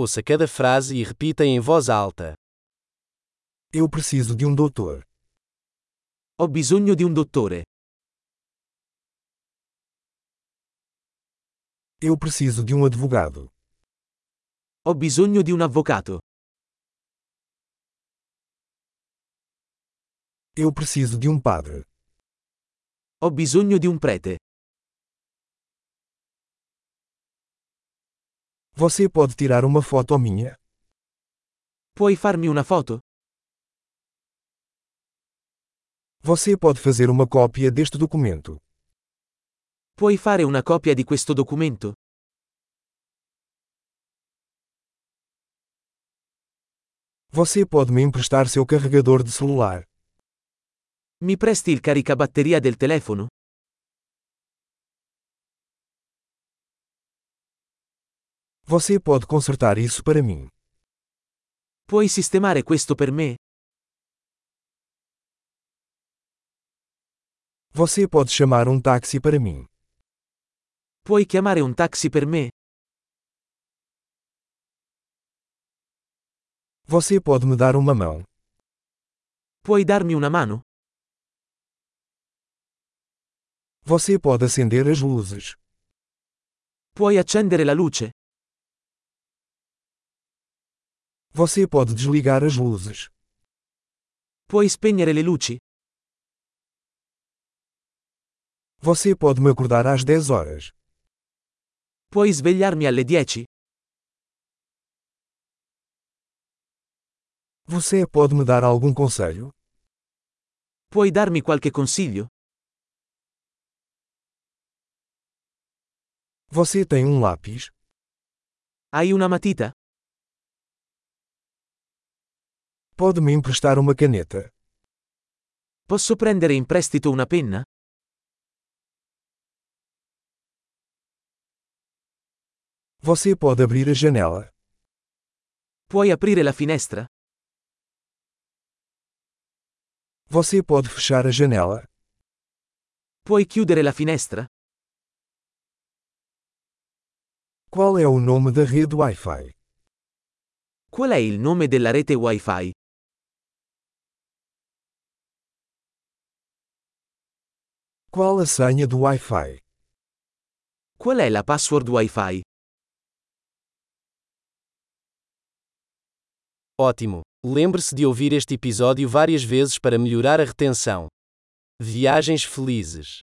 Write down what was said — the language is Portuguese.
Ouça cada frase e repita em voz alta. Eu preciso de um doutor. Ho bisogno di un dottore. Eu preciso de um advogado. Ho bisogno di un avvocato. Eu preciso de um padre. Ho bisogno di un prete. Você pode tirar uma foto minha? Puoi farmi una foto? Você pode fazer uma cópia deste documento. Puoi fare una copia di questo documento? Você pode me emprestar seu carregador de celular. Mi presti il caricabatteria del telefono? Você pode consertar isso para mim. Puoi sistemare questo per me? Você pode chamar um táxi para mim. Puoi chiamare un taxi per me? Você pode me dar uma mão. Puoi darmi una mano? Você pode acender as luzes. Puoi accendere la luce? Você pode desligar as luzes. Puoi spegnere le luci? Você pode me acordar às 10 horas. Puoi svegliarmi alle 10? Você pode me dar algum conselho? Puoi darmi qualche consiglio? Você tem um lápis? Hai una matita? Pode me emprestar uma caneta? Posso prendere in prestito una penna? Você pode abrir a janela? Puoi aprire la finestra? Você pode fechar a janela? Puoi chiudere la finestra? Qual é o nome da rede Wi-Fi? Qual è il nome della rete Wi-Fi? Qual a senha do Wi-Fi? Qual è la password Wi-Fi? Ótimo! Lembre-se de ouvir este episódio várias vezes para melhorar a retenção. Viagens felizes!